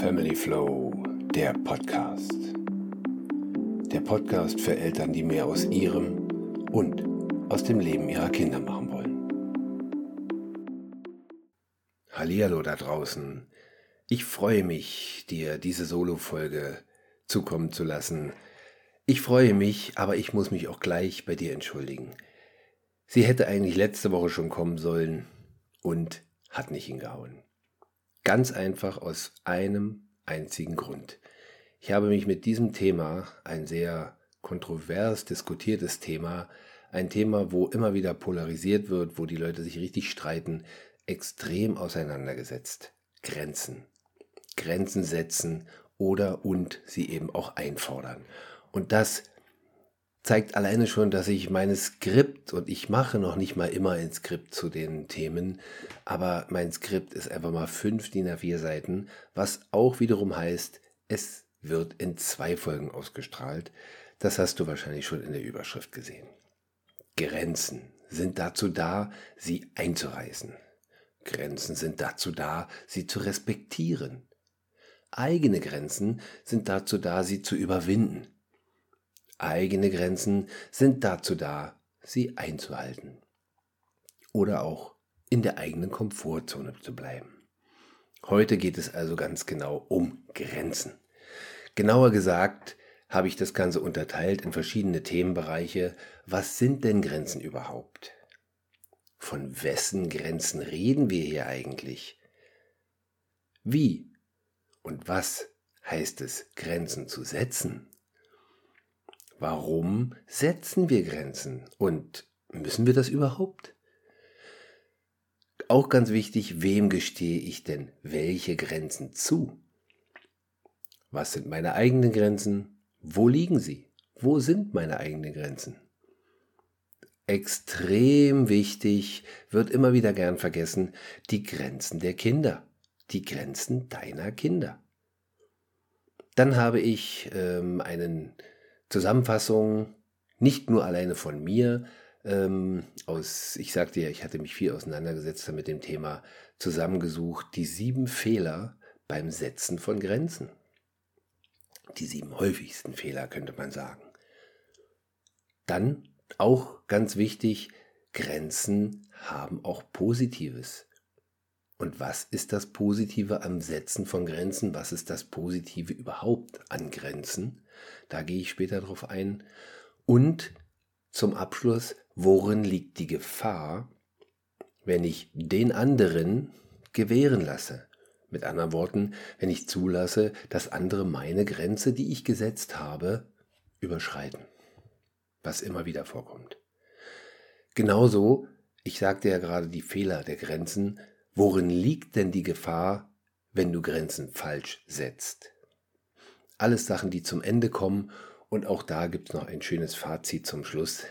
Family Flow, der Podcast. Der Podcast für Eltern, die mehr aus ihrem und aus dem Leben ihrer Kinder machen wollen. Hallihallo da draußen. Ich freue mich, dir diese Solo-Folge zukommen zu lassen. Ich freue mich, aber ich muss mich auch gleich bei dir entschuldigen. Sie hätte eigentlich letzte Woche schon kommen sollen und hat nicht hingehauen. Ganz einfach aus einem einzigen Grund. Ich habe mich mit diesem Thema, ein sehr kontrovers diskutiertes Thema, ein Thema, wo immer wieder polarisiert wird, wo die Leute sich richtig streiten, extrem auseinandergesetzt. Grenzen. Grenzen setzen oder und sie eben auch einfordern. Und das zeigt alleine schon, dass ich meine Skript, und ich mache noch nicht mal immer ein Skript zu den Themen, aber mein Skript ist einfach mal fünf DIN A4 Seiten, was auch wiederum heißt, es wird in zwei Folgen ausgestrahlt. Das hast du wahrscheinlich schon in der Überschrift gesehen. Grenzen sind dazu da, sie einzureißen. Grenzen sind dazu da, sie zu respektieren. Eigene Grenzen sind dazu da, sie zu überwinden. Eigene Grenzen sind dazu da, sie einzuhalten. Oder auch in der eigenen Komfortzone zu bleiben. Heute geht es also ganz genau um Grenzen. Genauer gesagt habe ich das Ganze unterteilt in verschiedene Themenbereiche. Was sind denn Grenzen überhaupt? Von wessen Grenzen reden wir hier eigentlich? Wie und was heißt es, Grenzen zu setzen? Warum setzen wir Grenzen? Und müssen wir das überhaupt? Auch ganz wichtig, wem gestehe ich denn welche Grenzen zu? Was sind meine eigenen Grenzen? Wo liegen sie? Wo sind meine eigenen Grenzen? Extrem wichtig, wird immer wieder gern vergessen, die Grenzen der Kinder, die Grenzen deiner Kinder. Dann habe ich ähm, einen Zusammenfassung, nicht nur alleine von mir, ähm, aus, ich sagte ja, ich hatte mich viel auseinandergesetzt mit dem Thema, zusammengesucht, die sieben Fehler beim Setzen von Grenzen. Die sieben häufigsten Fehler, könnte man sagen. Dann auch ganz wichtig, Grenzen haben auch Positives. Und was ist das Positive am Setzen von Grenzen? Was ist das Positive überhaupt an Grenzen? Da gehe ich später drauf ein. Und zum Abschluss, worin liegt die Gefahr, wenn ich den anderen gewähren lasse? Mit anderen Worten, wenn ich zulasse, dass andere meine Grenze, die ich gesetzt habe, überschreiten. Was immer wieder vorkommt. Genauso, ich sagte ja gerade die Fehler der Grenzen, Worin liegt denn die Gefahr, wenn du Grenzen falsch setzt? Alles Sachen, die zum Ende kommen und auch da gibt es noch ein schönes Fazit zum Schluss.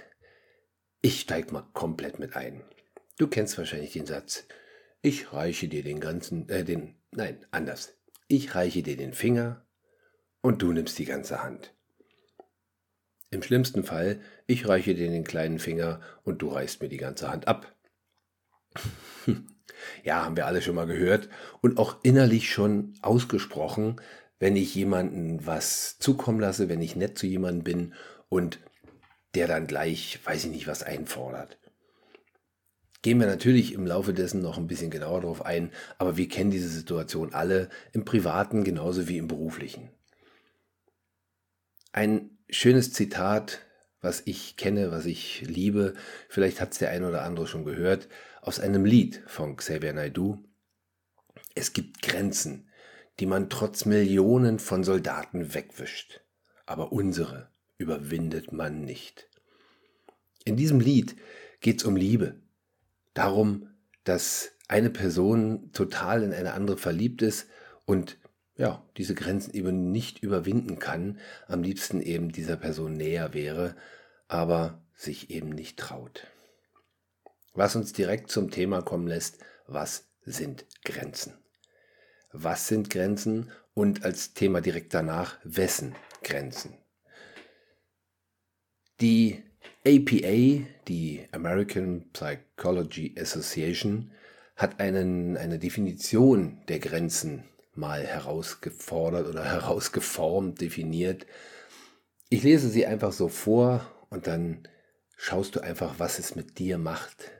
Ich steig mal komplett mit ein. Du kennst wahrscheinlich den Satz. Ich reiche dir den ganzen, äh, den, nein, anders. Ich reiche dir den Finger und du nimmst die ganze Hand. Im schlimmsten Fall, ich reiche dir den kleinen Finger und du reißt mir die ganze Hand ab. Ja, haben wir alle schon mal gehört und auch innerlich schon ausgesprochen, wenn ich jemanden was zukommen lasse, wenn ich nett zu jemandem bin und der dann gleich, weiß ich nicht, was einfordert. Gehen wir natürlich im Laufe dessen noch ein bisschen genauer darauf ein, aber wir kennen diese Situation alle im privaten genauso wie im beruflichen. Ein schönes Zitat, was ich kenne, was ich liebe, vielleicht hat es der ein oder andere schon gehört, aus einem Lied von Xavier Naidoo. Es gibt Grenzen, die man trotz Millionen von Soldaten wegwischt, aber unsere überwindet man nicht. In diesem Lied geht es um Liebe, darum, dass eine Person total in eine andere verliebt ist und ja, diese Grenzen eben nicht überwinden kann, am liebsten eben dieser Person näher wäre, aber sich eben nicht traut. Was uns direkt zum Thema kommen lässt, was sind Grenzen? Was sind Grenzen und als Thema direkt danach, wessen Grenzen? Die APA, die American Psychology Association, hat einen, eine Definition der Grenzen mal herausgefordert oder herausgeformt, definiert. Ich lese sie einfach so vor und dann schaust du einfach, was es mit dir macht.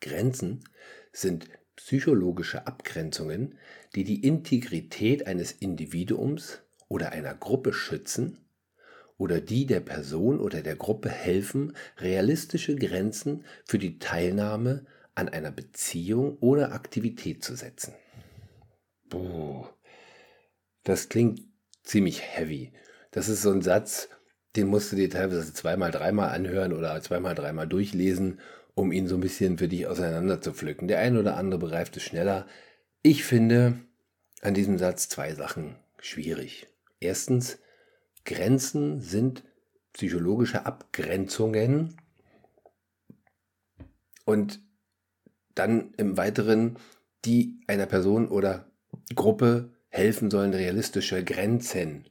Grenzen sind psychologische Abgrenzungen, die die Integrität eines Individuums oder einer Gruppe schützen oder die der Person oder der Gruppe helfen, realistische Grenzen für die Teilnahme an einer Beziehung oder Aktivität zu setzen. Boah, das klingt ziemlich heavy. Das ist so ein Satz, den musst du dir teilweise zweimal, dreimal anhören oder zweimal, dreimal durchlesen, um ihn so ein bisschen für dich auseinander zu pflücken. Der eine oder andere begreift es schneller. Ich finde an diesem Satz zwei Sachen schwierig. Erstens, Grenzen sind psychologische Abgrenzungen und dann im Weiteren, die einer Person oder Gruppe helfen sollen, realistische Grenzen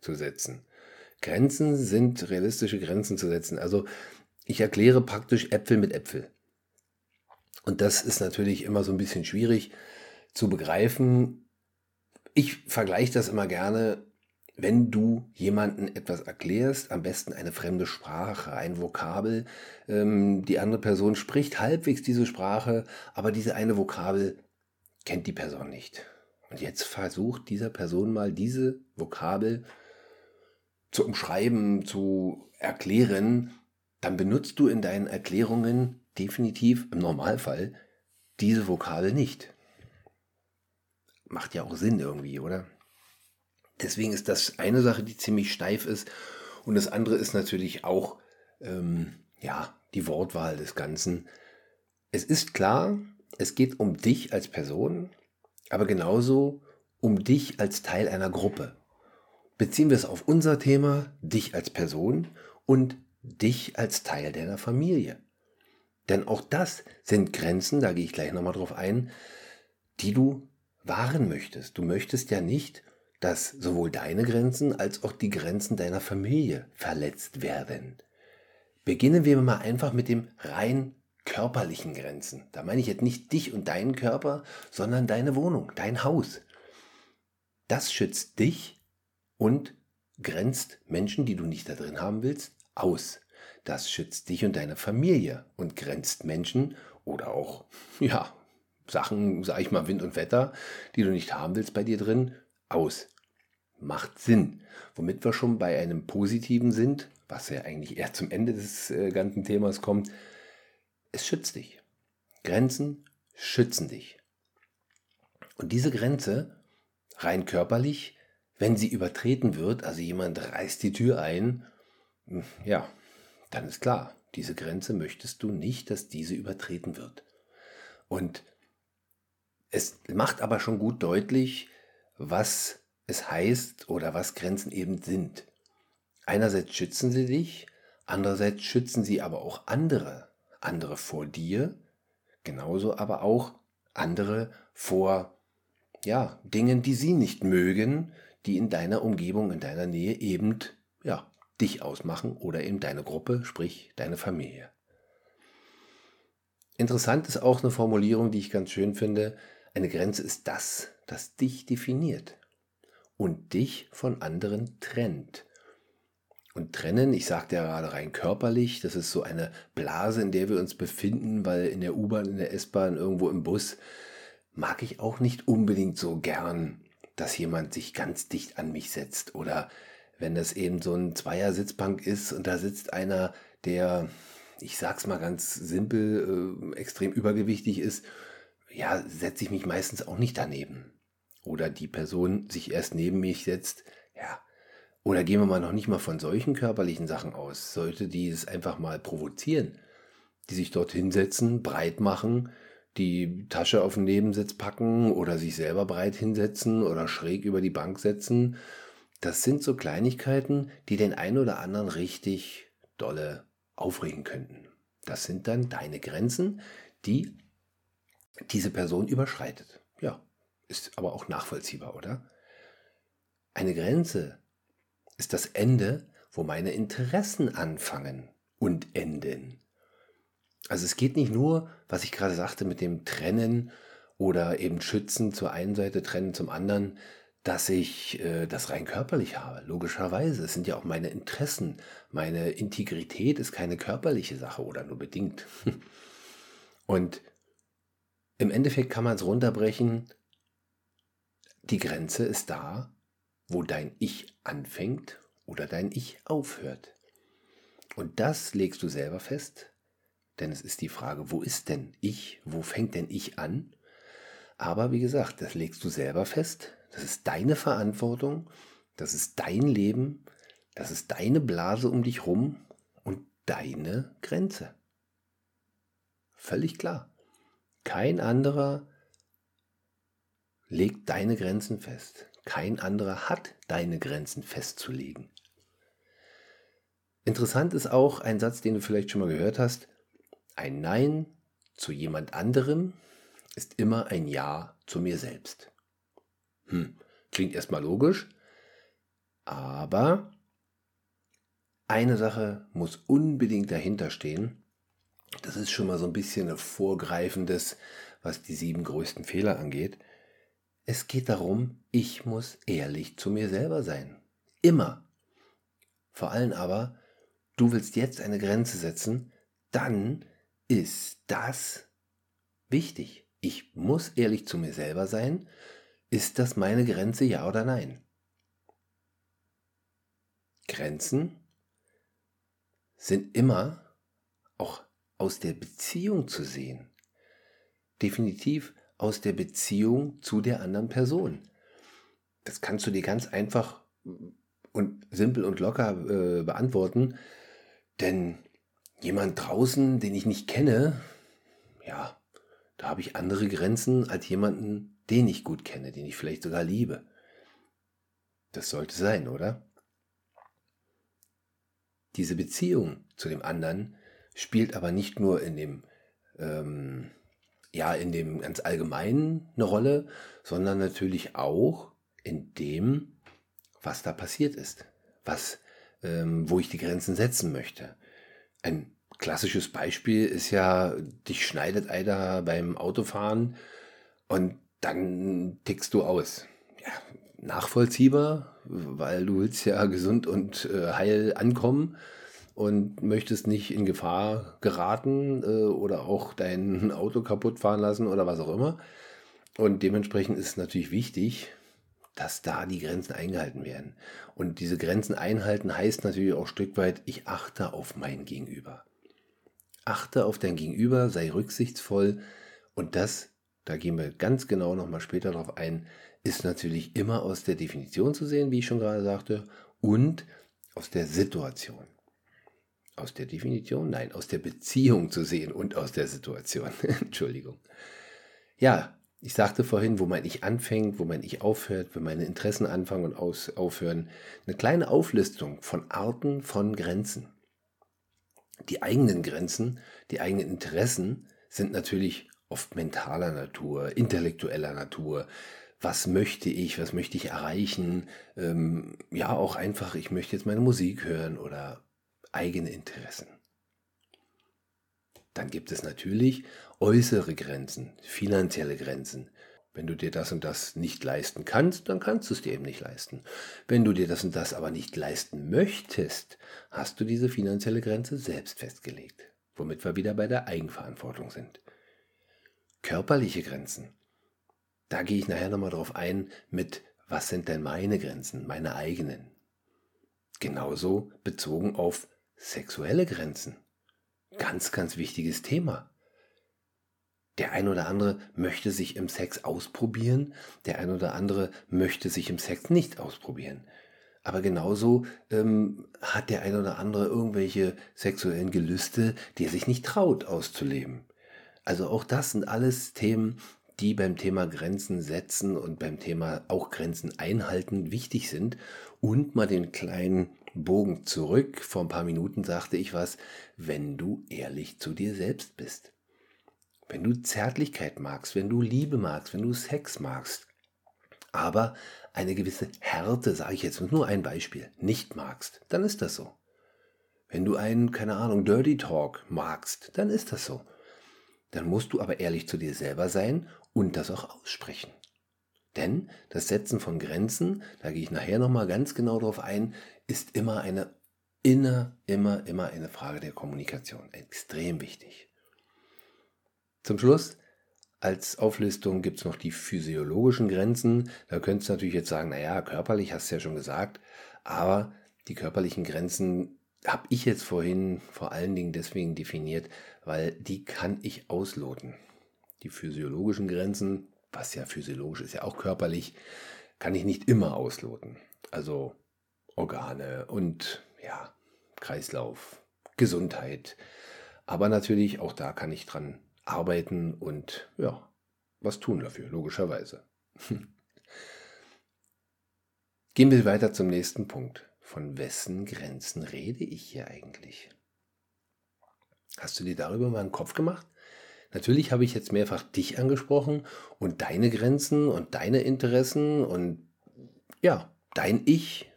zu setzen. Grenzen sind realistische Grenzen zu setzen. Also ich erkläre praktisch Äpfel mit Äpfel. Und das ist natürlich immer so ein bisschen schwierig zu begreifen. Ich vergleiche das immer gerne wenn du jemanden etwas erklärst, am besten eine fremde Sprache, ein Vokabel, ähm, die andere Person spricht halbwegs diese Sprache, aber diese eine Vokabel kennt die Person nicht. Und jetzt versucht dieser Person mal diese Vokabel zu umschreiben, zu erklären, dann benutzt du in deinen Erklärungen definitiv im Normalfall diese Vokabel nicht. Macht ja auch Sinn irgendwie, oder? Deswegen ist das eine Sache, die ziemlich steif ist. Und das andere ist natürlich auch, ähm, ja, die Wortwahl des Ganzen. Es ist klar, es geht um dich als Person, aber genauso um dich als Teil einer Gruppe. Beziehen wir es auf unser Thema, dich als Person und dich als Teil deiner Familie. Denn auch das sind Grenzen, da gehe ich gleich nochmal drauf ein, die du wahren möchtest. Du möchtest ja nicht dass sowohl deine Grenzen als auch die Grenzen deiner Familie verletzt werden. Beginnen wir mal einfach mit dem rein körperlichen Grenzen. Da meine ich jetzt nicht dich und deinen Körper, sondern deine Wohnung, dein Haus. Das schützt dich und grenzt Menschen, die du nicht da drin haben willst, aus. Das schützt dich und deine Familie und grenzt Menschen oder auch, ja, Sachen, sag ich mal, Wind und Wetter, die du nicht haben willst bei dir drin, aus. Macht Sinn. Womit wir schon bei einem positiven sind, was ja eigentlich eher zum Ende des äh, ganzen Themas kommt. Es schützt dich. Grenzen schützen dich. Und diese Grenze, rein körperlich, wenn sie übertreten wird, also jemand reißt die Tür ein, ja, dann ist klar, diese Grenze möchtest du nicht, dass diese übertreten wird. Und es macht aber schon gut deutlich, was es heißt oder was Grenzen eben sind. Einerseits schützen sie dich, andererseits schützen sie aber auch andere, andere vor dir, genauso aber auch andere vor ja, Dingen, die sie nicht mögen, die in deiner Umgebung, in deiner Nähe eben dich ausmachen oder eben deine Gruppe, sprich deine Familie. Interessant ist auch eine Formulierung, die ich ganz schön finde. Eine Grenze ist das, das dich definiert und dich von anderen trennt. Und trennen, ich sagte ja gerade rein körperlich, das ist so eine Blase, in der wir uns befinden, weil in der U-Bahn, in der S-Bahn, irgendwo im Bus, mag ich auch nicht unbedingt so gern, dass jemand sich ganz dicht an mich setzt. Oder wenn das eben so ein Zweier-Sitzbank ist und da sitzt einer, der, ich sag's mal ganz simpel, äh, extrem übergewichtig ist, ja, setze ich mich meistens auch nicht daneben oder die Person sich erst neben mich setzt, ja, oder gehen wir mal noch nicht mal von solchen körperlichen Sachen aus, sollte die es einfach mal provozieren, die sich dort hinsetzen, breit machen, die Tasche auf den Nebensitz packen oder sich selber breit hinsetzen oder schräg über die Bank setzen. Das sind so Kleinigkeiten, die den einen oder anderen richtig dolle aufregen könnten. Das sind dann deine Grenzen, die diese Person überschreitet. Ja, ist aber auch nachvollziehbar, oder? Eine Grenze ist das Ende, wo meine Interessen anfangen und enden. Also es geht nicht nur, was ich gerade sagte, mit dem Trennen oder eben schützen zur einen Seite, trennen zum anderen, dass ich äh, das rein körperlich habe. Logischerweise. Es sind ja auch meine Interessen. Meine Integrität ist keine körperliche Sache oder nur bedingt. Und im Endeffekt kann man es runterbrechen. Die Grenze ist da, wo dein Ich anfängt oder dein Ich aufhört. Und das legst du selber fest, denn es ist die Frage, wo ist denn ich, wo fängt denn ich an? Aber wie gesagt, das legst du selber fest, das ist deine Verantwortung, das ist dein Leben, das ist deine Blase um dich rum und deine Grenze. Völlig klar. Kein anderer legt deine Grenzen fest. Kein anderer hat deine Grenzen festzulegen. Interessant ist auch ein Satz, den du vielleicht schon mal gehört hast. Ein Nein zu jemand anderem ist immer ein Ja zu mir selbst. Hm, klingt erstmal logisch, aber eine Sache muss unbedingt dahinter stehen. Das ist schon mal so ein bisschen ein vorgreifendes, was die sieben größten Fehler angeht. Es geht darum, ich muss ehrlich zu mir selber sein. Immer. Vor allem aber, du willst jetzt eine Grenze setzen, dann ist das wichtig. Ich muss ehrlich zu mir selber sein. Ist das meine Grenze, ja oder nein? Grenzen sind immer auch aus der Beziehung zu sehen. Definitiv aus der Beziehung zu der anderen Person. Das kannst du dir ganz einfach und simpel und locker äh, beantworten, denn jemand draußen, den ich nicht kenne, ja, da habe ich andere Grenzen als jemanden, den ich gut kenne, den ich vielleicht sogar liebe. Das sollte sein, oder? Diese Beziehung zu dem anderen spielt aber nicht nur in dem ähm, ja in dem ganz allgemeinen eine Rolle, sondern natürlich auch in dem, was da passiert ist, was, ähm, wo ich die Grenzen setzen möchte. Ein klassisches Beispiel ist ja, dich schneidet einer beim Autofahren und dann tickst du aus. Ja, nachvollziehbar, weil du willst ja gesund und äh, heil ankommen und möchtest nicht in Gefahr geraten äh, oder auch dein Auto kaputt fahren lassen oder was auch immer. Und dementsprechend ist es natürlich wichtig, dass da die Grenzen eingehalten werden. Und diese Grenzen einhalten heißt natürlich auch ein Stück weit, ich achte auf mein Gegenüber. Achte auf dein Gegenüber, sei rücksichtsvoll und das, da gehen wir ganz genau nochmal später drauf ein, ist natürlich immer aus der Definition zu sehen, wie ich schon gerade sagte, und aus der Situation aus der Definition, nein, aus der Beziehung zu sehen und aus der Situation. Entschuldigung. Ja, ich sagte vorhin, wo mein Ich anfängt, wo mein Ich aufhört, wo meine Interessen anfangen und aus, aufhören. Eine kleine Auflistung von Arten von Grenzen. Die eigenen Grenzen, die eigenen Interessen sind natürlich oft mentaler Natur, intellektueller Natur. Was möchte ich, was möchte ich erreichen? Ähm, ja, auch einfach, ich möchte jetzt meine Musik hören oder eigene Interessen. Dann gibt es natürlich äußere Grenzen, finanzielle Grenzen. Wenn du dir das und das nicht leisten kannst, dann kannst du es dir eben nicht leisten. Wenn du dir das und das aber nicht leisten möchtest, hast du diese finanzielle Grenze selbst festgelegt, womit wir wieder bei der Eigenverantwortung sind. Körperliche Grenzen. Da gehe ich nachher nochmal drauf ein mit, was sind denn meine Grenzen, meine eigenen. Genauso bezogen auf Sexuelle Grenzen. Ganz, ganz wichtiges Thema. Der ein oder andere möchte sich im Sex ausprobieren, der ein oder andere möchte sich im Sex nicht ausprobieren. Aber genauso ähm, hat der ein oder andere irgendwelche sexuellen Gelüste, die er sich nicht traut auszuleben. Also auch das sind alles Themen, die beim Thema Grenzen setzen und beim Thema auch Grenzen einhalten wichtig sind. Und mal den kleinen Bogen zurück. Vor ein paar Minuten sagte ich was, wenn du ehrlich zu dir selbst bist. Wenn du Zärtlichkeit magst, wenn du Liebe magst, wenn du Sex magst, aber eine gewisse Härte, sage ich jetzt nur ein Beispiel, nicht magst, dann ist das so. Wenn du einen, keine Ahnung, Dirty Talk magst, dann ist das so. Dann musst du aber ehrlich zu dir selber sein und das auch aussprechen. Denn das Setzen von Grenzen, da gehe ich nachher nochmal ganz genau drauf ein, ist immer eine, immer, immer, immer eine Frage der Kommunikation. Extrem wichtig. Zum Schluss, als Auflistung gibt es noch die physiologischen Grenzen. Da könntest du natürlich jetzt sagen, naja, körperlich hast du ja schon gesagt, aber die körperlichen Grenzen habe ich jetzt vorhin vor allen Dingen deswegen definiert, weil die kann ich ausloten. Die physiologischen Grenzen, was ja physiologisch ist, ja auch körperlich, kann ich nicht immer ausloten. Also Organe und ja, Kreislauf, Gesundheit. Aber natürlich auch da kann ich dran arbeiten und ja, was tun dafür, logischerweise. Gehen wir weiter zum nächsten Punkt. Von wessen Grenzen rede ich hier eigentlich? Hast du dir darüber mal einen Kopf gemacht? Natürlich habe ich jetzt mehrfach dich angesprochen und deine Grenzen und deine Interessen und ja, dein Ich.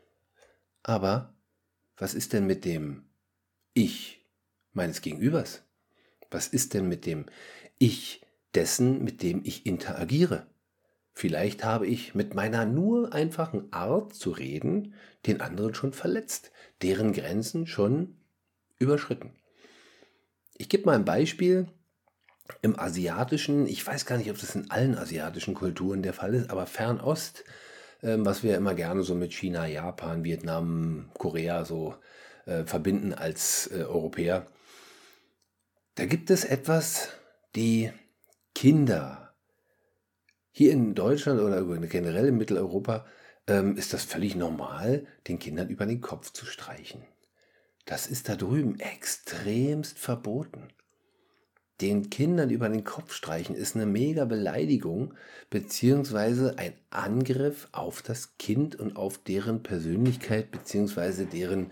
Aber was ist denn mit dem Ich meines Gegenübers? Was ist denn mit dem Ich dessen, mit dem ich interagiere? Vielleicht habe ich mit meiner nur einfachen Art zu reden den anderen schon verletzt, deren Grenzen schon überschritten. Ich gebe mal ein Beispiel. Im asiatischen, ich weiß gar nicht, ob das in allen asiatischen Kulturen der Fall ist, aber Fernost, ähm, was wir immer gerne so mit China, Japan, Vietnam, Korea so äh, verbinden als äh, Europäer, da gibt es etwas, die Kinder hier in Deutschland oder generell in Mitteleuropa ähm, ist das völlig normal, den Kindern über den Kopf zu streichen. Das ist da drüben extremst verboten. Den Kindern über den Kopf streichen ist eine mega Beleidigung beziehungsweise ein Angriff auf das Kind und auf deren Persönlichkeit beziehungsweise deren,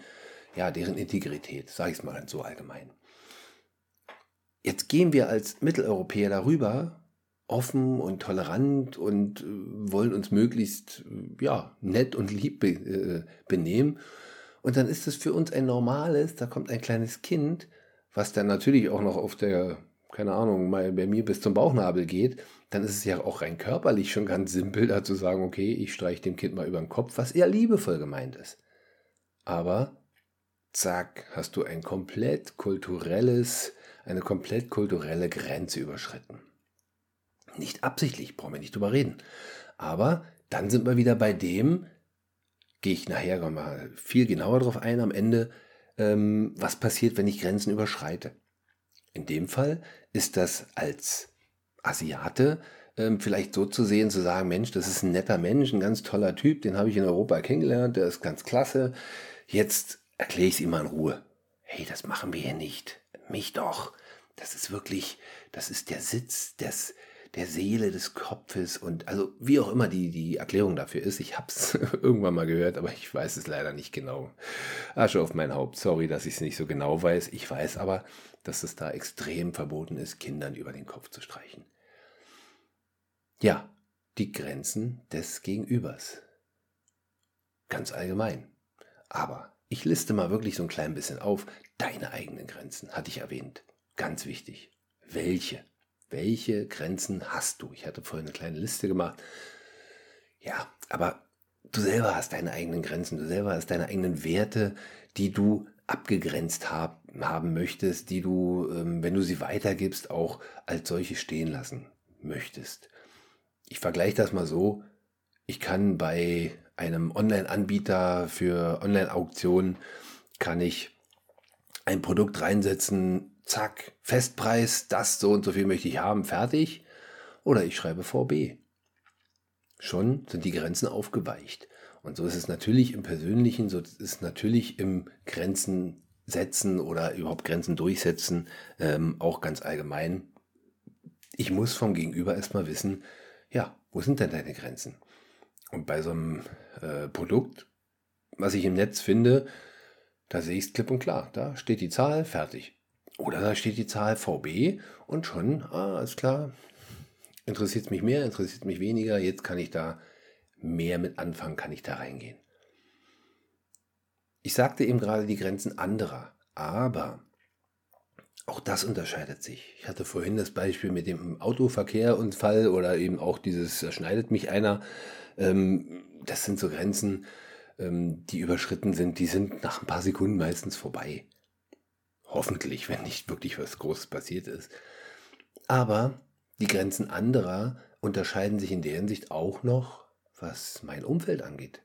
ja, deren Integrität, sage ich es mal so allgemein. Jetzt gehen wir als Mitteleuropäer darüber, offen und tolerant und äh, wollen uns möglichst äh, ja, nett und lieb be äh, benehmen. Und dann ist es für uns ein normales, da kommt ein kleines Kind, was dann natürlich auch noch auf der, keine Ahnung, mal bei mir bis zum Bauchnabel geht, dann ist es ja auch rein körperlich schon ganz simpel, da zu sagen, okay, ich streiche dem Kind mal über den Kopf, was eher liebevoll gemeint ist. Aber zack, hast du ein komplett kulturelles eine komplett kulturelle Grenze überschritten. Nicht absichtlich, brauchen wir nicht drüber reden. Aber dann sind wir wieder bei dem, gehe ich nachher mal viel genauer drauf ein am Ende, ähm, was passiert, wenn ich Grenzen überschreite. In dem Fall ist das als Asiate ähm, vielleicht so zu sehen, zu sagen, Mensch, das ist ein netter Mensch, ein ganz toller Typ, den habe ich in Europa kennengelernt, der ist ganz klasse. Jetzt erkläre ich es ihm mal in Ruhe. Hey, das machen wir hier nicht mich doch. Das ist wirklich, das ist der Sitz des, der Seele des Kopfes und also wie auch immer die, die Erklärung dafür ist. Ich habe es irgendwann mal gehört, aber ich weiß es leider nicht genau. Asche auf mein Haupt. Sorry, dass ich es nicht so genau weiß. Ich weiß aber, dass es da extrem verboten ist, Kindern über den Kopf zu streichen. Ja, die Grenzen des Gegenübers. Ganz allgemein. Aber ich liste mal wirklich so ein klein bisschen auf. Deine eigenen Grenzen, hatte ich erwähnt. Ganz wichtig. Welche? Welche Grenzen hast du? Ich hatte vorhin eine kleine Liste gemacht. Ja, aber du selber hast deine eigenen Grenzen, du selber hast deine eigenen Werte, die du abgegrenzt hab, haben möchtest, die du, ähm, wenn du sie weitergibst, auch als solche stehen lassen möchtest. Ich vergleiche das mal so. Ich kann bei einem Online-Anbieter für Online-Auktionen kann ich ein Produkt reinsetzen, zack, Festpreis, das so und so viel möchte ich haben, fertig. Oder ich schreibe VB. Schon sind die Grenzen aufgeweicht. Und so ist es natürlich im Persönlichen, so ist es natürlich im Grenzen setzen oder überhaupt Grenzen durchsetzen, ähm, auch ganz allgemein. Ich muss vom Gegenüber erstmal wissen, ja, wo sind denn deine Grenzen? Und bei so einem äh, Produkt, was ich im Netz finde, da sehe ich es klipp und klar. Da steht die Zahl, fertig. Oder da steht die Zahl VB und schon, ah, ist klar, interessiert es mich mehr, interessiert mich weniger, jetzt kann ich da mehr mit anfangen, kann ich da reingehen. Ich sagte eben gerade die Grenzen anderer, aber Auch das unterscheidet sich. Ich hatte vorhin das Beispiel mit dem Autoverkehrunfall oder eben auch dieses, da schneidet mich einer. Ähm, das sind so Grenzen, ähm, die überschritten sind, die sind nach ein paar Sekunden meistens vorbei. Hoffentlich, wenn nicht wirklich was Großes passiert ist. Aber die Grenzen anderer unterscheiden sich in der Hinsicht auch noch, was mein Umfeld angeht.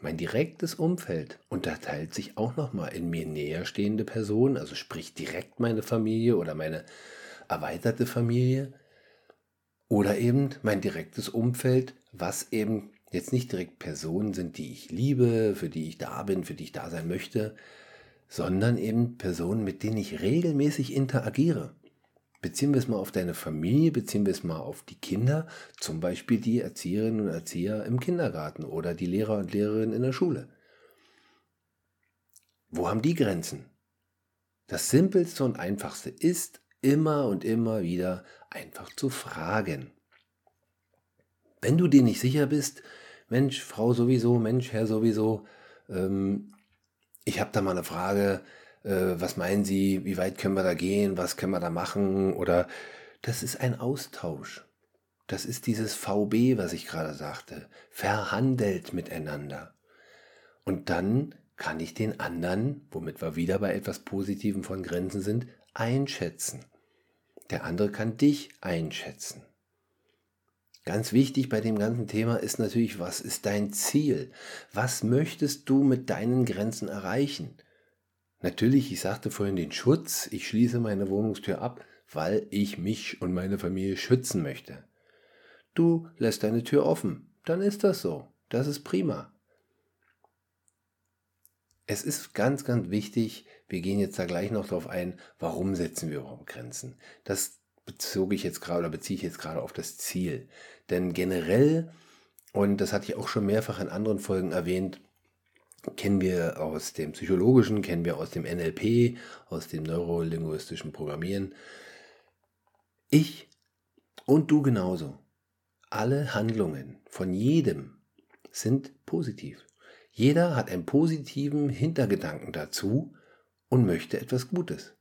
Mein direktes Umfeld unterteilt sich auch nochmal in mir näher stehende Personen, also sprich direkt meine Familie oder meine erweiterte Familie. Oder eben mein direktes Umfeld, was eben jetzt nicht direkt Personen sind, die ich liebe, für die ich da bin, für die ich da sein möchte, sondern eben Personen, mit denen ich regelmäßig interagiere. Beziehen wir es mal auf deine Familie, beziehen wir es mal auf die Kinder, zum Beispiel die Erzieherinnen und Erzieher im Kindergarten oder die Lehrer und Lehrerinnen in der Schule. Wo haben die Grenzen? Das Simpelste und Einfachste ist immer und immer wieder einfach zu fragen. Wenn du dir nicht sicher bist, Mensch, Frau sowieso, Mensch, Herr sowieso, ähm, ich habe da mal eine Frage, äh, was meinen Sie, wie weit können wir da gehen, was können wir da machen oder das ist ein Austausch. Das ist dieses VB, was ich gerade sagte, verhandelt miteinander. Und dann kann ich den anderen, womit wir wieder bei etwas Positivem von Grenzen sind, einschätzen. Der andere kann dich einschätzen. Ganz wichtig bei dem ganzen Thema ist natürlich, was ist dein Ziel? Was möchtest du mit deinen Grenzen erreichen? Natürlich, ich sagte vorhin den Schutz. Ich schließe meine Wohnungstür ab, weil ich mich und meine Familie schützen möchte. Du lässt deine Tür offen. Dann ist das so. Das ist prima. Es ist ganz, ganz wichtig, wir gehen jetzt da gleich noch darauf ein, warum setzen wir überhaupt Grenzen. Das bezog ich jetzt gerade oder beziehe ich jetzt gerade auf das Ziel. Denn generell, und das hatte ich auch schon mehrfach in anderen Folgen erwähnt, kennen wir aus dem Psychologischen, kennen wir aus dem NLP, aus dem neurolinguistischen Programmieren. Ich und du genauso. Alle Handlungen von jedem sind positiv. Jeder hat einen positiven Hintergedanken dazu und möchte etwas Gutes.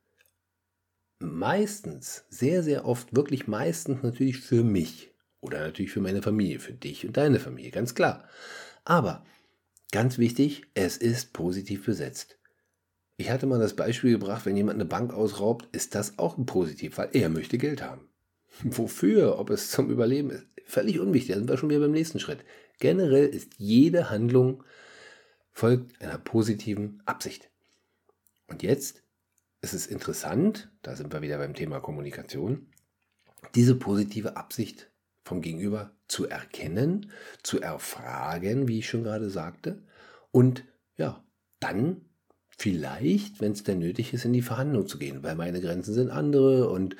Meistens, sehr, sehr oft, wirklich meistens natürlich für mich oder natürlich für meine Familie, für dich und deine Familie, ganz klar. Aber Ganz wichtig, es ist positiv besetzt. Ich hatte mal das Beispiel gebracht, wenn jemand eine Bank ausraubt, ist das auch ein Positiv, weil er möchte Geld haben. Wofür? Ob es zum Überleben ist? Völlig unwichtig. Da sind wir schon wieder beim nächsten Schritt. Generell ist jede Handlung folgt einer positiven Absicht. Und jetzt ist es interessant, da sind wir wieder beim Thema Kommunikation, diese positive Absicht vom Gegenüber zu erkennen, zu erfragen, wie ich schon gerade sagte, und ja, dann vielleicht, wenn es denn nötig ist, in die Verhandlung zu gehen, weil meine Grenzen sind andere und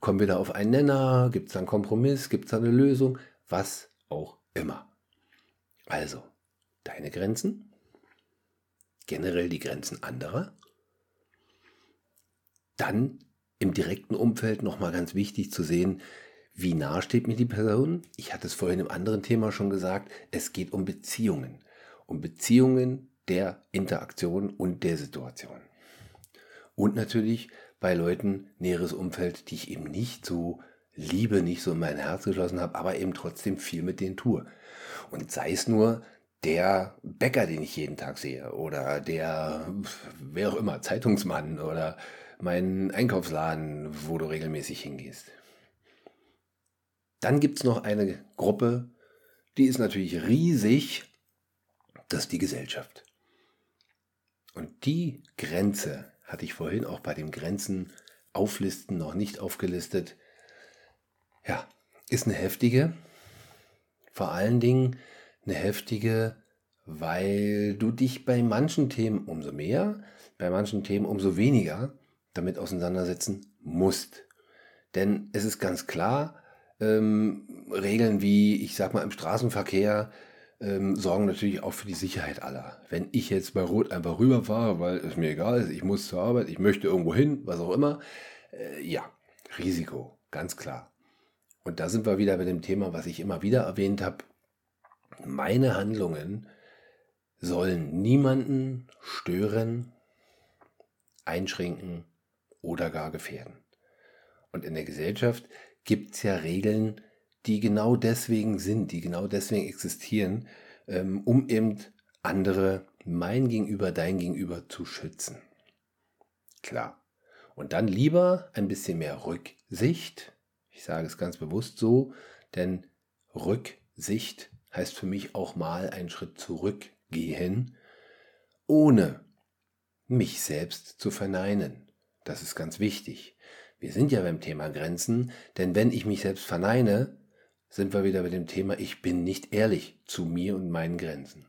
kommen wir da auf einen Nenner, gibt es da einen Kompromiss, gibt es da eine Lösung, was auch immer. Also, deine Grenzen, generell die Grenzen anderer, dann im direkten Umfeld nochmal ganz wichtig zu sehen, wie nah steht mir die Person? Ich hatte es vorhin im anderen Thema schon gesagt, es geht um Beziehungen. Um Beziehungen der Interaktion und der Situation. Und natürlich bei Leuten näheres Umfeld, die ich eben nicht so liebe, nicht so in mein Herz geschlossen habe, aber eben trotzdem viel mit denen tue. Und sei es nur der Bäcker, den ich jeden Tag sehe, oder der, wer auch immer, Zeitungsmann oder mein Einkaufsladen, wo du regelmäßig hingehst. Dann gibt es noch eine Gruppe, die ist natürlich riesig, das ist die Gesellschaft. Und die Grenze hatte ich vorhin auch bei dem Grenzen auflisten noch nicht aufgelistet. Ja, ist eine heftige. Vor allen Dingen eine heftige, weil du dich bei manchen Themen umso mehr, bei manchen Themen umso weniger damit auseinandersetzen musst. Denn es ist ganz klar, ähm, Regeln wie, ich sag mal, im Straßenverkehr ähm, sorgen natürlich auch für die Sicherheit aller. Wenn ich jetzt bei Rot einfach rüberfahre, weil es mir egal ist, ich muss zur Arbeit, ich möchte irgendwo hin, was auch immer, äh, ja, Risiko, ganz klar. Und da sind wir wieder bei dem Thema, was ich immer wieder erwähnt habe. Meine Handlungen sollen niemanden stören, einschränken oder gar gefährden. Und in der Gesellschaft gibt es ja Regeln, die genau deswegen sind, die genau deswegen existieren, ähm, um eben andere, mein Gegenüber, dein Gegenüber zu schützen. Klar. Und dann lieber ein bisschen mehr Rücksicht. Ich sage es ganz bewusst so, denn Rücksicht heißt für mich auch mal einen Schritt zurückgehen, ohne mich selbst zu verneinen. Das ist ganz wichtig. Wir sind ja beim Thema Grenzen, denn wenn ich mich selbst verneine, sind wir wieder bei dem Thema, ich bin nicht ehrlich zu mir und meinen Grenzen.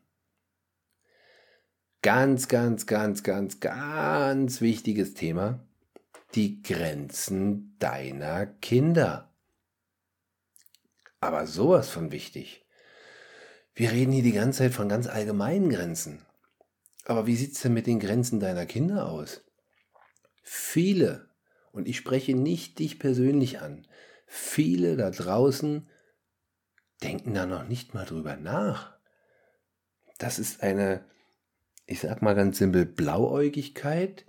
Ganz, ganz, ganz, ganz, ganz wichtiges Thema, die Grenzen deiner Kinder. Aber sowas von wichtig. Wir reden hier die ganze Zeit von ganz allgemeinen Grenzen. Aber wie sieht es denn mit den Grenzen deiner Kinder aus? Viele, und ich spreche nicht dich persönlich an, viele da draußen denken da noch nicht mal drüber nach. Das ist eine, ich sag mal ganz simpel, Blauäugigkeit,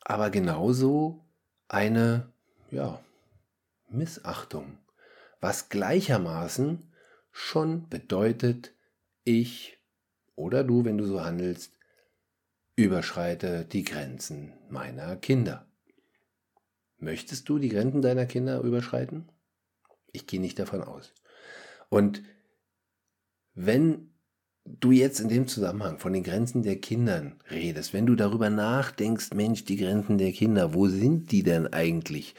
aber genauso eine, ja, Missachtung, was gleichermaßen schon bedeutet, ich oder du, wenn du so handelst, überschreite die Grenzen meiner Kinder. Möchtest du die Grenzen deiner Kinder überschreiten? Ich gehe nicht davon aus. Und wenn du jetzt in dem Zusammenhang von den Grenzen der Kindern redest, wenn du darüber nachdenkst, Mensch, die Grenzen der Kinder, wo sind die denn eigentlich?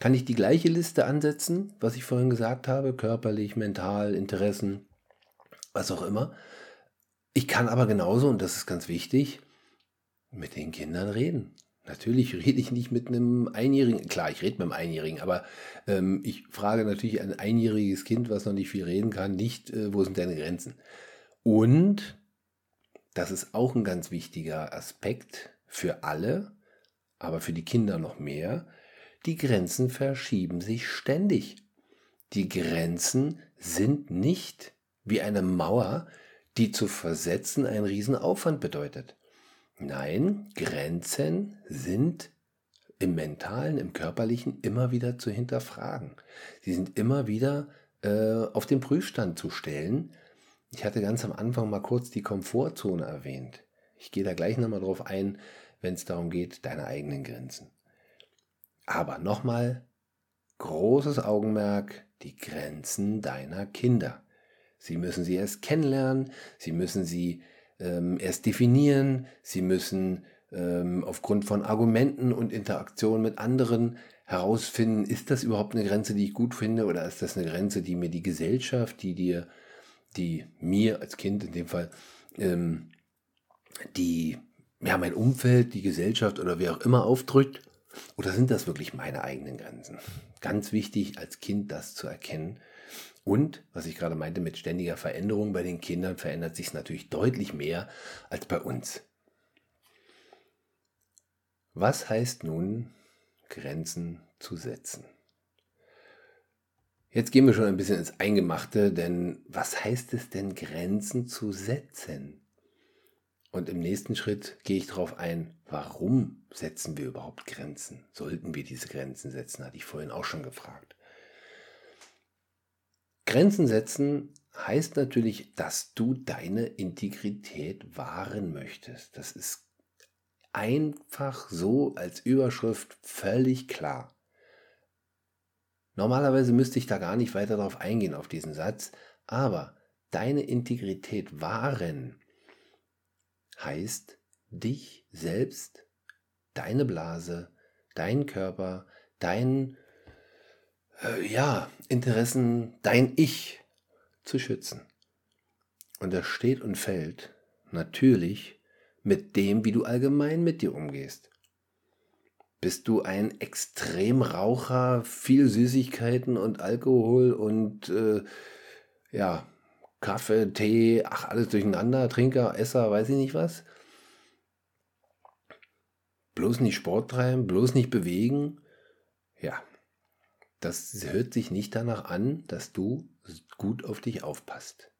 Kann ich die gleiche Liste ansetzen, was ich vorhin gesagt habe, körperlich, mental, Interessen, was auch immer. Ich kann aber genauso, und das ist ganz wichtig, mit den Kindern reden. Natürlich rede ich nicht mit einem Einjährigen, klar, ich rede mit einem Einjährigen, aber ähm, ich frage natürlich ein einjähriges Kind, was noch nicht viel reden kann, nicht, äh, wo sind deine Grenzen. Und, das ist auch ein ganz wichtiger Aspekt für alle, aber für die Kinder noch mehr, die Grenzen verschieben sich ständig. Die Grenzen sind nicht wie eine Mauer, die zu versetzen einen Riesenaufwand bedeutet. Nein, Grenzen sind im mentalen, im körperlichen immer wieder zu hinterfragen. Sie sind immer wieder äh, auf den Prüfstand zu stellen. Ich hatte ganz am Anfang mal kurz die Komfortzone erwähnt. Ich gehe da gleich nochmal drauf ein, wenn es darum geht, deine eigenen Grenzen. Aber nochmal, großes Augenmerk, die Grenzen deiner Kinder. Sie müssen sie erst kennenlernen, sie müssen sie ähm, erst definieren, sie müssen ähm, aufgrund von Argumenten und Interaktionen mit anderen herausfinden, ist das überhaupt eine Grenze, die ich gut finde, oder ist das eine Grenze, die mir die Gesellschaft, die dir, die mir als Kind in dem Fall, ähm, die, ja, mein Umfeld, die Gesellschaft oder wer auch immer aufdrückt, oder sind das wirklich meine eigenen Grenzen? Ganz wichtig als Kind das zu erkennen und, was ich gerade meinte, mit ständiger Veränderung bei den Kindern verändert sich es natürlich deutlich mehr als bei uns. Was heißt nun, Grenzen zu setzen? Jetzt gehen wir schon ein bisschen ins Eingemachte, denn was heißt es denn, Grenzen zu setzen? Und im nächsten Schritt gehe ich darauf ein, warum setzen wir überhaupt Grenzen? Sollten wir diese Grenzen setzen, hatte ich vorhin auch schon gefragt. Grenzen setzen heißt natürlich, dass du deine Integrität wahren möchtest. Das ist einfach so als Überschrift völlig klar. Normalerweise müsste ich da gar nicht weiter darauf eingehen, auf diesen Satz, aber deine Integrität wahren heißt dich selbst, deine Blase, dein Körper, dein äh, ja, Interessen, dein Ich zu schützen. Und das steht und fällt natürlich mit dem, wie du allgemein mit dir umgehst. Bist du ein Extremraucher, viel Süßigkeiten und Alkohol und äh, ja, Kaffee, Tee, ach, alles durcheinander, Trinker, Esser, weiß ich nicht was? Bloß nicht Sport treiben, bloß nicht bewegen. Ja, das hört sich nicht danach an, dass du gut auf dich aufpasst.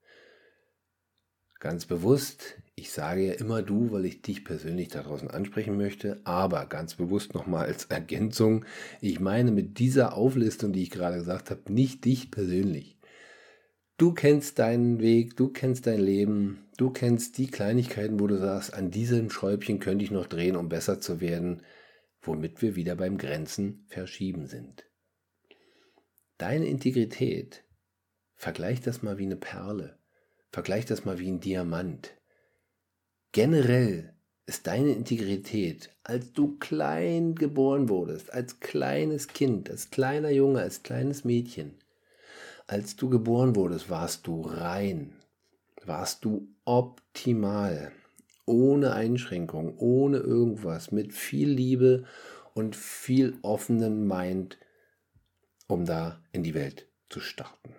Ganz bewusst, ich sage ja immer du, weil ich dich persönlich da draußen ansprechen möchte, aber ganz bewusst nochmal als Ergänzung, ich meine mit dieser Auflistung, die ich gerade gesagt habe, nicht dich persönlich. Du kennst deinen Weg, du kennst dein Leben, du kennst die Kleinigkeiten, wo du sagst, an diesem Schräubchen könnte ich noch drehen, um besser zu werden, womit wir wieder beim Grenzen verschieben sind. Deine Integrität, vergleich das mal wie eine Perle, vergleich das mal wie ein Diamant. Generell ist deine Integrität, als du klein geboren wurdest, als kleines Kind, als kleiner Junge, als kleines Mädchen, als du geboren wurdest, warst du rein, warst du optimal, ohne Einschränkung, ohne irgendwas, mit viel Liebe und viel offenem Mind, um da in die Welt zu starten.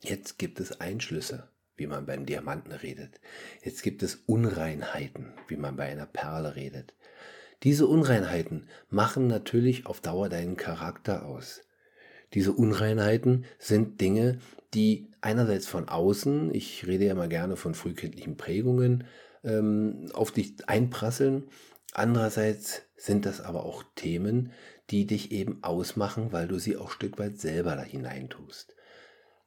Jetzt gibt es Einschlüsse, wie man beim Diamanten redet. Jetzt gibt es Unreinheiten, wie man bei einer Perle redet. Diese Unreinheiten machen natürlich auf Dauer deinen Charakter aus. Diese Unreinheiten sind Dinge, die einerseits von außen, ich rede ja mal gerne von frühkindlichen Prägungen, ähm, auf dich einprasseln. Andererseits sind das aber auch Themen, die dich eben ausmachen, weil du sie auch ein Stück weit selber da hineintust.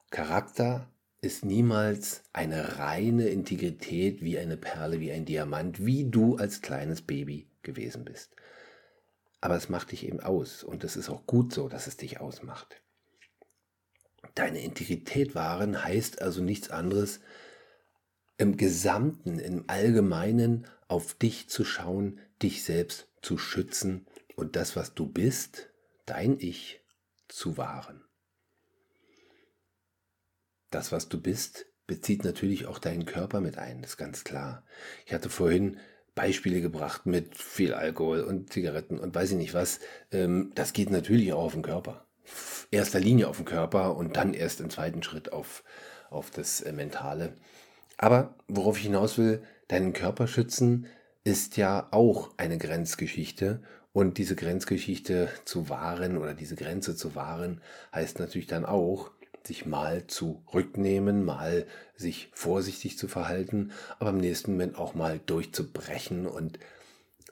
Charakter ist niemals eine reine Integrität wie eine Perle, wie ein Diamant, wie du als kleines Baby gewesen bist. Aber es macht dich eben aus und es ist auch gut so, dass es dich ausmacht. Deine Integrität wahren heißt also nichts anderes, im Gesamten, im Allgemeinen auf dich zu schauen, dich selbst zu schützen und das, was du bist, dein Ich, zu wahren. Das, was du bist, bezieht natürlich auch deinen Körper mit ein, das ist ganz klar. Ich hatte vorhin Beispiele gebracht mit viel Alkohol und Zigaretten und weiß ich nicht was. Ähm, das geht natürlich auch auf den Körper. Erster Linie auf den Körper und dann erst im zweiten Schritt auf, auf das äh, Mentale. Aber worauf ich hinaus will, deinen Körper schützen ist ja auch eine Grenzgeschichte. Und diese Grenzgeschichte zu wahren oder diese Grenze zu wahren, heißt natürlich dann auch, sich mal zurücknehmen, mal sich vorsichtig zu verhalten, aber im nächsten Moment auch mal durchzubrechen und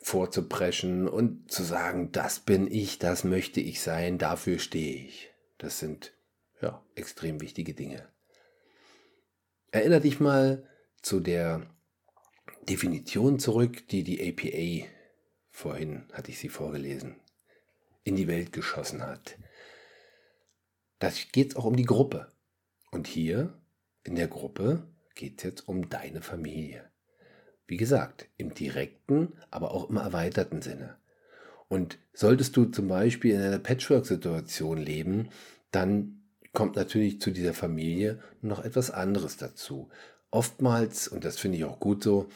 vorzupreschen und zu sagen, das bin ich, das möchte ich sein, dafür stehe ich. Das sind ja extrem wichtige Dinge. Erinner dich mal zu der Definition zurück, die die APA vorhin hatte ich sie vorgelesen, in die Welt geschossen hat. Da geht es auch um die Gruppe. Und hier in der Gruppe geht es jetzt um deine Familie. Wie gesagt, im direkten, aber auch im erweiterten Sinne. Und solltest du zum Beispiel in einer Patchwork-Situation leben, dann kommt natürlich zu dieser Familie noch etwas anderes dazu. Oftmals, und das finde ich auch gut so,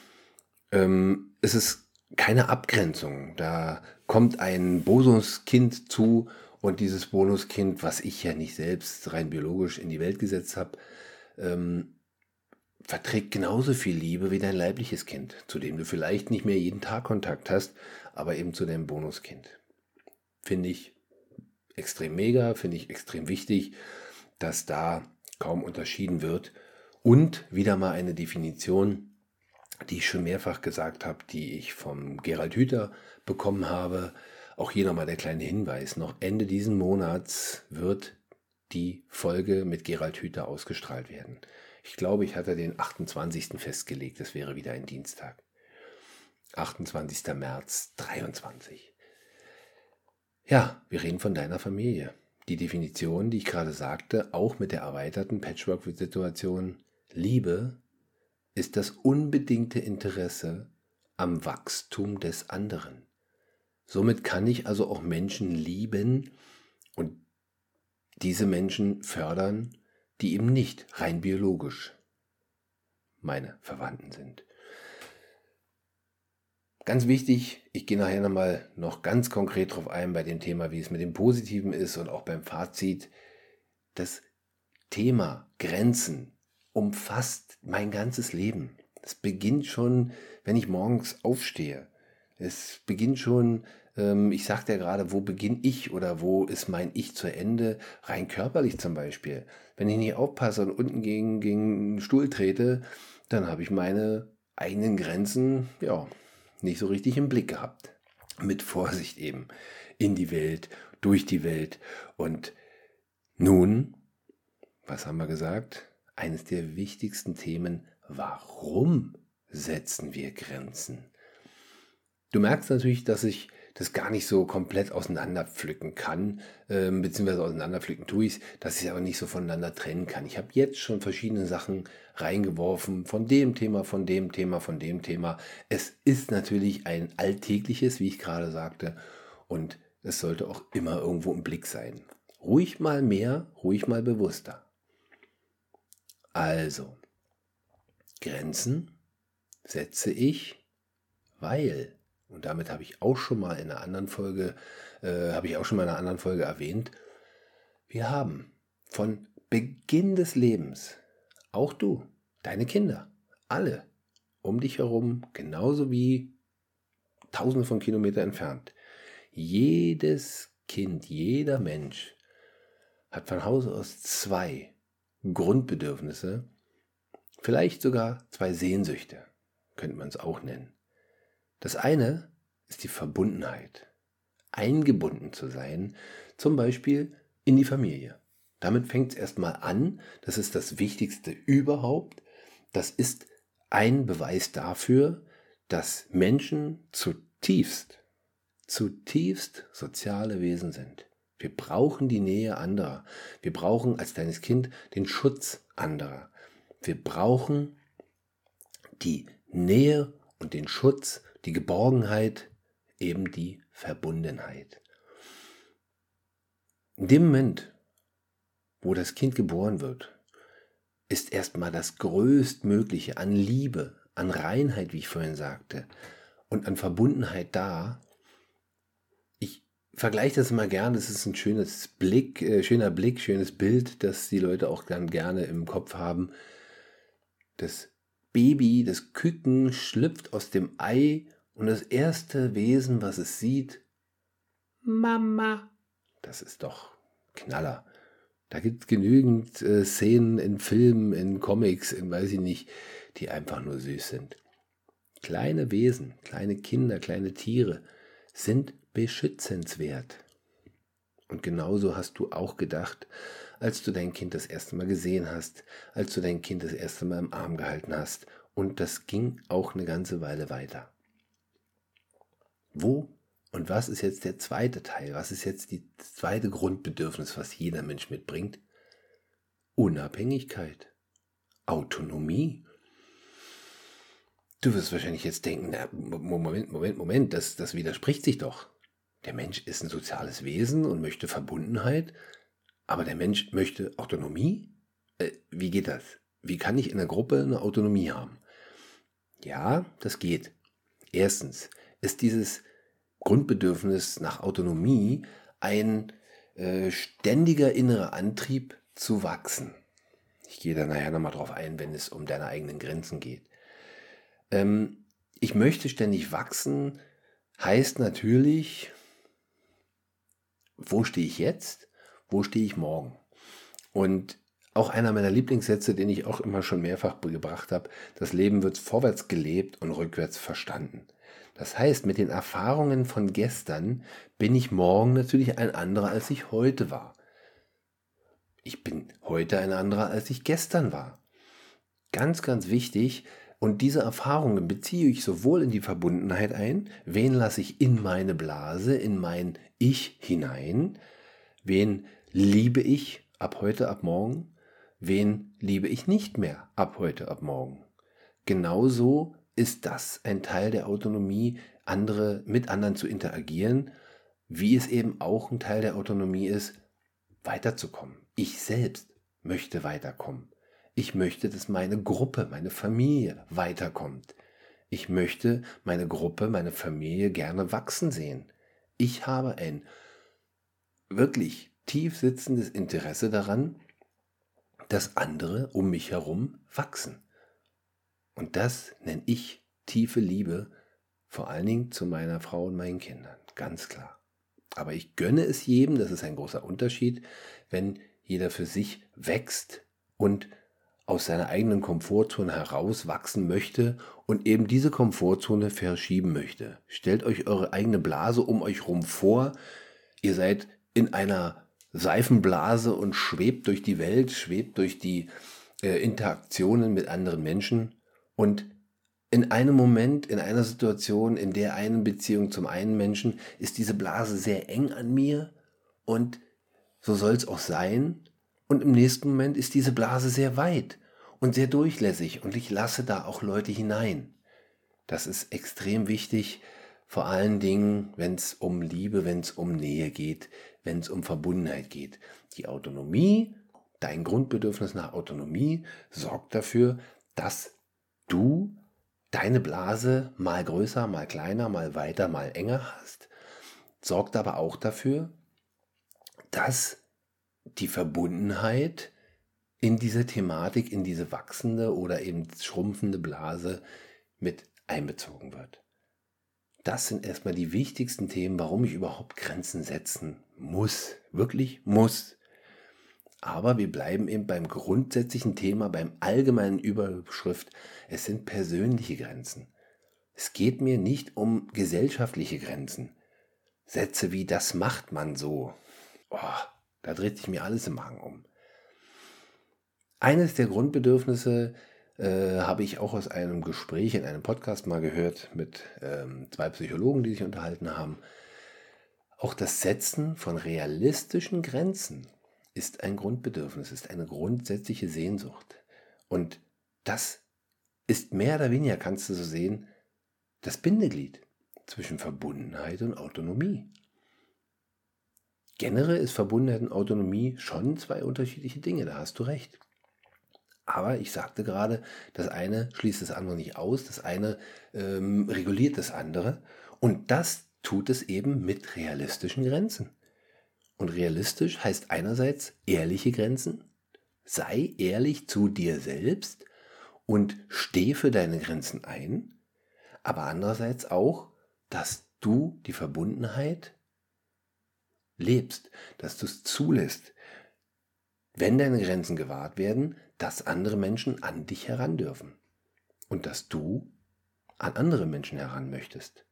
ähm, ist es keine Abgrenzung. Da kommt ein Bonuskind zu und dieses Bonuskind, was ich ja nicht selbst rein biologisch in die Welt gesetzt habe, ähm, verträgt genauso viel Liebe wie dein leibliches Kind, zu dem du vielleicht nicht mehr jeden Tag Kontakt hast, aber eben zu deinem Bonuskind. Finde ich extrem mega, finde ich extrem wichtig, dass da kaum unterschieden wird. Und wieder mal eine Definition, die ich schon mehrfach gesagt habe, die ich vom Gerald Hüther bekommen habe, auch hier nochmal der kleine Hinweis. Noch Ende diesen Monats wird die Folge mit Gerald Hüther ausgestrahlt werden. Ich glaube, ich hatte den 28. festgelegt. Das wäre wieder ein Dienstag. 28. März 23. Ja, wir reden von deiner Familie. Die Definition, die ich gerade sagte, auch mit der erweiterten Patchwork-Situation, Liebe ist das unbedingte Interesse am Wachstum des anderen. Somit kann ich also auch Menschen lieben und diese Menschen fördern, die eben nicht rein biologisch meine Verwandten sind. Ganz wichtig, ich gehe nachher nochmal noch ganz konkret drauf ein bei dem Thema, wie es mit dem Positiven ist und auch beim Fazit. Das Thema Grenzen umfasst mein ganzes Leben. Es beginnt schon, wenn ich morgens aufstehe. Es beginnt schon Ähm, ich sagte ja gerade, wo beginne ich oder wo ist mein Ich zu Ende? Rein körperlich zum Beispiel. Wenn ich nicht aufpasse und unten gegen, gegen einen Stuhl trete, dann habe ich meine eigenen Grenzen, ja, nicht so richtig im Blick gehabt. Mit Vorsicht eben. In die Welt, durch die Welt. Und nun, was haben wir gesagt? Eines der wichtigsten Themen, warum setzen wir Grenzen? Du merkst natürlich, dass ich das gar nicht so komplett auseinanderpflücken kann, äh, beziehungsweise auseinanderpflücken tue ich es, dass ich es aber nicht so voneinander trennen kann. Ich habe jetzt schon verschiedene Sachen reingeworfen, von dem Thema, von dem Thema, von dem Thema. Es ist natürlich ein alltägliches, wie ich gerade sagte, und es sollte auch immer irgendwo im Blick sein. Ruhig mal mehr, ruhig mal bewusster. Also, Grenzen setze ich, weil und damit habe ich auch schon mal in einer anderen Folge, äh, habe ich auch schon mal in einer anderen Folge erwähnt, wir haben von Beginn des Lebens, auch du, deine Kinder, alle um dich herum, genauso wie tausende von Kilometern entfernt, jedes Kind, jeder Mensch hat von Hause aus zwei Grundbedürfnisse, vielleicht sogar zwei Sehnsüchte, könnte man es auch nennen. Das eine ist die Verbundenheit. Eingebunden zu sein, zum Beispiel in die Familie. Damit fängt es erstmal an. Das ist das Wichtigste überhaupt. Das ist ein Beweis dafür, dass Menschen zutiefst, zutiefst soziale Wesen sind. Wir brauchen die Nähe anderer. Wir brauchen als kleines Kind den Schutz anderer. Wir brauchen die Nähe und den Schutz die Geborgenheit, eben die Verbundenheit. In dem Moment, wo das Kind geboren wird, ist erstmal das Größtmögliche an Liebe, an Reinheit, wie ich vorhin sagte, und an Verbundenheit da. Ich vergleiche das immer gern, das ist ein schönes Blick, äh, schöner Blick, schönes Bild, das die Leute auch dann gerne im Kopf haben. Das Baby, das Küken schlüpft aus dem Ei und das erste Wesen, was es sieht, Mama. Das ist doch Knaller. Da gibt es genügend äh, Szenen in Filmen, in Comics, in weiß ich nicht, die einfach nur süß sind. Kleine Wesen, kleine Kinder, kleine Tiere sind beschützenswert. Und genauso hast du auch gedacht, als du dein Kind das erste Mal gesehen hast, als du dein Kind das erste Mal im Arm gehalten hast. Und das ging auch eine ganze Weile weiter. Wo und was ist jetzt der zweite Teil? Was ist jetzt die zweite Grundbedürfnis, was jeder Mensch mitbringt? Unabhängigkeit, Autonomie. Du wirst wahrscheinlich jetzt denken, na, Moment, Moment, Moment, das, das widerspricht sich doch. Der Mensch ist ein soziales Wesen und möchte Verbundenheit, aber der Mensch möchte Autonomie? Äh, wie geht das? Wie kann ich in einer Gruppe eine Autonomie haben? Ja, das geht. Erstens ist dieses Grundbedürfnis nach Autonomie ein äh, ständiger innerer Antrieb zu wachsen. Ich gehe da nachher nochmal drauf ein, wenn es um deine eigenen Grenzen geht. Ähm, ich möchte ständig wachsen, heißt natürlich, wo stehe ich jetzt, wo stehe ich morgen. Und auch einer meiner Lieblingssätze, den ich auch immer schon mehrfach gebracht habe, das Leben wird vorwärts gelebt und rückwärts verstanden. Das heißt, mit den Erfahrungen von gestern bin ich morgen natürlich ein anderer, als ich heute war. Ich bin heute ein anderer, als ich gestern war. Ganz, ganz wichtig. Und diese Erfahrungen beziehe ich sowohl in die Verbundenheit ein, wen lasse ich in meine Blase, in mein Ich hinein, wen liebe ich ab heute, ab morgen, wen liebe ich nicht mehr ab heute, ab morgen. Genauso ist das ein Teil der Autonomie, andere mit anderen zu interagieren, wie es eben auch ein Teil der Autonomie ist, weiterzukommen. Ich selbst möchte weiterkommen. Ich möchte, dass meine Gruppe, meine Familie weiterkommt. Ich möchte meine Gruppe, meine Familie gerne wachsen sehen. Ich habe ein wirklich tief sitzendes Interesse daran, dass andere um mich herum wachsen. Und das nenne ich tiefe Liebe, vor allen Dingen zu meiner Frau und meinen Kindern. ganz klar. Aber ich gönne es jedem, das ist ein großer Unterschied, wenn jeder für sich wächst und aus seiner eigenen Komfortzone herauswachsen möchte und eben diese Komfortzone verschieben möchte. Stellt euch eure eigene Blase um euch rum vor. Ihr seid in einer Seifenblase und schwebt durch die Welt, schwebt durch die äh, Interaktionen mit anderen Menschen und in einem Moment, in einer Situation, in der einen Beziehung zum einen Menschen ist diese Blase sehr eng an mir und so soll es auch sein. Und im nächsten Moment ist diese Blase sehr weit und sehr durchlässig und ich lasse da auch Leute hinein. Das ist extrem wichtig, vor allen Dingen, wenn es um Liebe, wenn es um Nähe geht, wenn es um Verbundenheit geht. Die Autonomie, dein Grundbedürfnis nach Autonomie sorgt dafür, dass du deine Blase mal größer, mal kleiner, mal weiter, mal enger hast, sorgt aber auch dafür, dass die Verbundenheit in diese Thematik, in diese wachsende oder eben schrumpfende Blase mit einbezogen wird. Das sind erstmal die wichtigsten Themen, warum ich überhaupt Grenzen setzen muss. Wirklich muss. Aber wir bleiben eben beim grundsätzlichen Thema, beim allgemeinen Überschrift. Es sind persönliche Grenzen. Es geht mir nicht um gesellschaftliche Grenzen. Sätze wie das macht man so. Oh, da dreht sich mir alles im Magen um. Eines der Grundbedürfnisse äh, habe ich auch aus einem Gespräch in einem Podcast mal gehört mit ähm, zwei Psychologen, die sich unterhalten haben. Auch das Setzen von realistischen Grenzen ist ein Grundbedürfnis, ist eine grundsätzliche Sehnsucht. Und das ist mehr oder weniger, kannst du so sehen, das Bindeglied zwischen Verbundenheit und Autonomie. Generell ist Verbundenheit und Autonomie schon zwei unterschiedliche Dinge, da hast du recht. Aber ich sagte gerade, das eine schließt das andere nicht aus, das eine ähm, reguliert das andere. Und das tut es eben mit realistischen Grenzen. Und realistisch heißt einerseits ehrliche Grenzen, sei ehrlich zu dir selbst und steh für deine Grenzen ein, aber andererseits auch, dass du die Verbundenheit lebst, dass du es zulässt. Wenn deine Grenzen gewahrt werden, dass andere Menschen an dich heran dürfen und dass du an andere Menschen heran möchtest.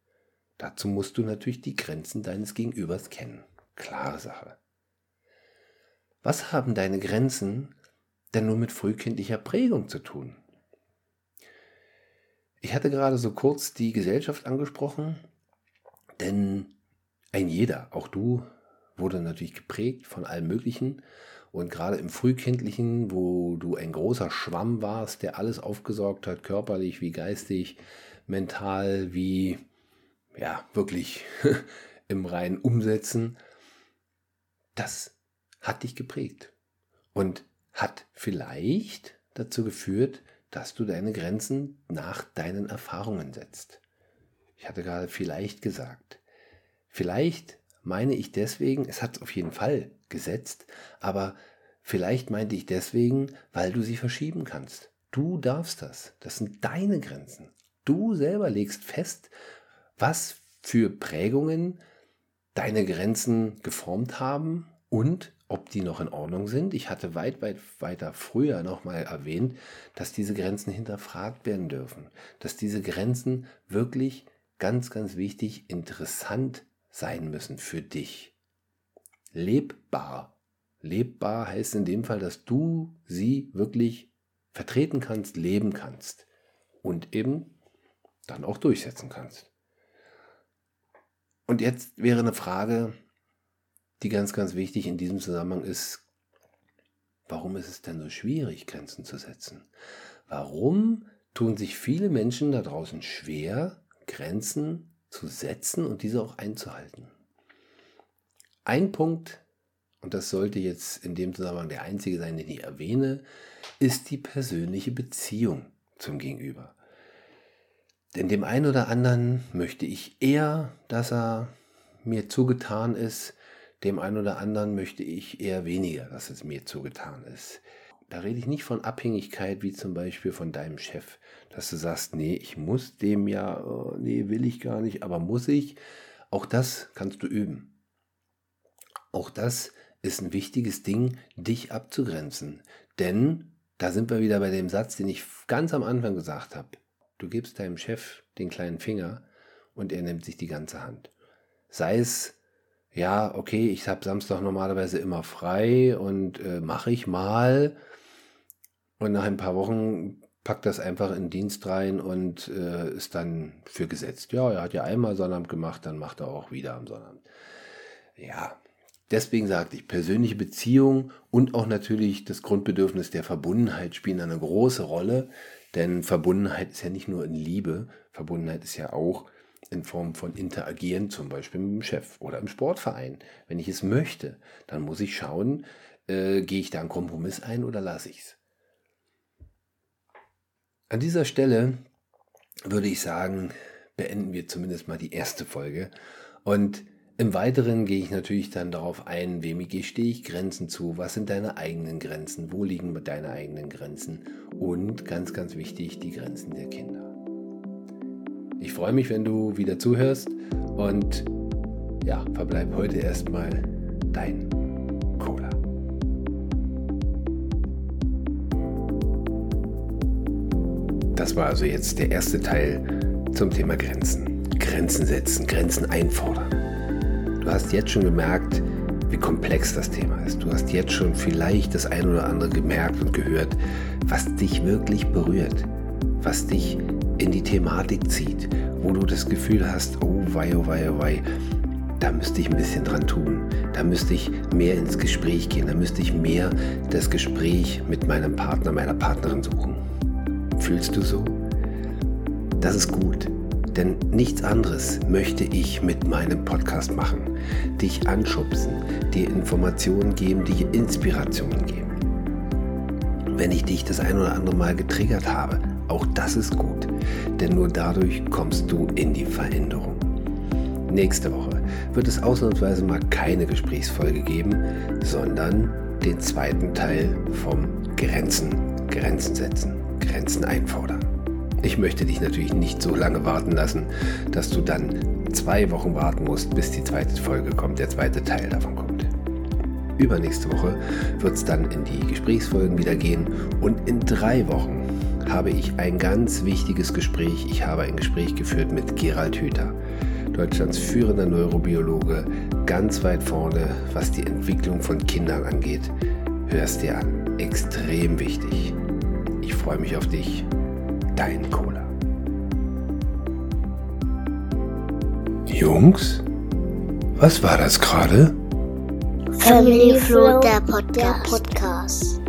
Dazu musst du natürlich die Grenzen deines Gegenübers kennen. Klare Sache. Was haben deine Grenzen denn nur mit frühkindlicher Prägung zu tun? Ich hatte gerade so kurz die Gesellschaft angesprochen, denn ein jeder, auch du, wurde natürlich geprägt von allem Möglichen und gerade im Frühkindlichen, wo du ein großer Schwamm warst, der alles aufgesaugt hat, körperlich wie geistig, mental wie, ja, wirklich im reinen Umsetzen, das hat dich geprägt und hat vielleicht dazu geführt, dass du deine Grenzen nach deinen Erfahrungen setzt. Ich hatte gerade vielleicht gesagt. Vielleicht meine ich deswegen, es hat auf jeden Fall gesetzt, aber vielleicht meinte ich deswegen, weil du sie verschieben kannst. Du darfst das. Das sind deine Grenzen. Du selber legst fest, was für Prägungen deine Grenzen geformt haben und ob die noch in Ordnung sind. Ich hatte weit, weit weiter früher nochmal erwähnt, dass diese Grenzen hinterfragt werden dürfen, dass diese Grenzen wirklich ganz, ganz wichtig, interessant sein müssen für dich lebbar. Lebbar heißt in dem Fall, dass du sie wirklich vertreten kannst, leben kannst und eben dann auch durchsetzen kannst. Und jetzt wäre eine Frage, die ganz, ganz wichtig in diesem Zusammenhang ist, warum ist es denn so schwierig, Grenzen zu setzen? Warum tun sich viele Menschen da draußen schwer, Grenzen zu setzen und diese auch einzuhalten? Ein Punkt, und das sollte jetzt in dem Zusammenhang der einzige sein, den ich erwähne, ist die persönliche Beziehung zum Gegenüber. Denn dem einen oder anderen möchte ich eher, dass er mir zugetan ist, dem einen oder anderen möchte ich eher weniger, dass es mir zugetan ist. Da rede ich nicht von Abhängigkeit wie zum Beispiel von deinem Chef, dass du sagst, nee, ich muss dem ja, oh, nee, will ich gar nicht, aber muss ich Auch das kannst du üben. Auch das ist ein wichtiges Ding, dich abzugrenzen. Denn da sind wir wieder bei dem Satz, den ich ganz am Anfang gesagt habe. Du gibst deinem Chef den kleinen Finger und er nimmt sich die ganze Hand. Sei es, ja, okay, ich habe Samstag normalerweise immer frei und äh, mache ich mal. Und nach ein paar Wochen packt das einfach in den Dienst rein und äh, ist dann für gesetzt. Ja, er hat ja einmal Sonnabend gemacht, dann macht er auch wieder am Sonnabend. Ja, deswegen sagte ich, persönliche Beziehung und auch natürlich das Grundbedürfnis der Verbundenheit spielen eine große Rolle. Denn Verbundenheit ist ja nicht nur in Liebe, Verbundenheit ist ja auch in Form von Interagieren, zum Beispiel mit dem Chef oder im Sportverein. Wenn ich es möchte, dann muss ich schauen, äh, gehe ich da einen Kompromiss ein oder lasse ich es. An dieser Stelle würde ich sagen, beenden wir zumindest mal die erste Folge. Und im Weiteren gehe ich natürlich dann darauf ein, wem stehe ich Grenzen zu, was sind deine eigenen Grenzen, wo liegen deine eigenen Grenzen und ganz, ganz wichtig, die Grenzen der Kinder. Ich freue mich, wenn du wieder zuhörst und ja, verbleib heute erstmal dein Das war also jetzt der erste Teil zum Thema Grenzen. Grenzen setzen, Grenzen einfordern. Du hast jetzt schon gemerkt, wie komplex das Thema ist. Du hast jetzt schon vielleicht das ein oder andere gemerkt und gehört, was dich wirklich berührt, was dich in die Thematik zieht, wo du das Gefühl hast, oh wei, oh wei, oh wei, da müsste ich ein bisschen dran tun, da müsste ich mehr ins Gespräch gehen, da müsste ich mehr das Gespräch mit meinem Partner, meiner Partnerin suchen. Fühlst du so? Das ist gut, denn nichts anderes möchte ich mit meinem Podcast machen. Dich anschubsen, dir Informationen geben, dir Inspirationen geben. Wenn ich dich das ein oder andere Mal getriggert habe, auch das ist gut, denn nur dadurch kommst du in die Veränderung. Nächste Woche wird es ausnahmsweise mal keine Gesprächsfolge geben, sondern den zweiten Teil vom Grenzen, Grenzen setzen. Grenzen einfordern. Ich möchte dich natürlich nicht so lange warten lassen, dass du dann zwei Wochen warten musst, bis die zweite Folge kommt, der zweite Teil davon kommt. Übernächste Woche wird es dann in die Gesprächsfolgen wieder gehen und in drei Wochen habe ich ein ganz wichtiges Gespräch. Ich habe ein Gespräch geführt mit Gerald Hüther, Deutschlands führender Neurobiologe, ganz weit vorne, was die Entwicklung von Kindern angeht. Hörst dir an, extrem wichtig. Ich freue mich auf dich. Dein Cola. Jungs, was war das gerade? Family Flow, der Podcast.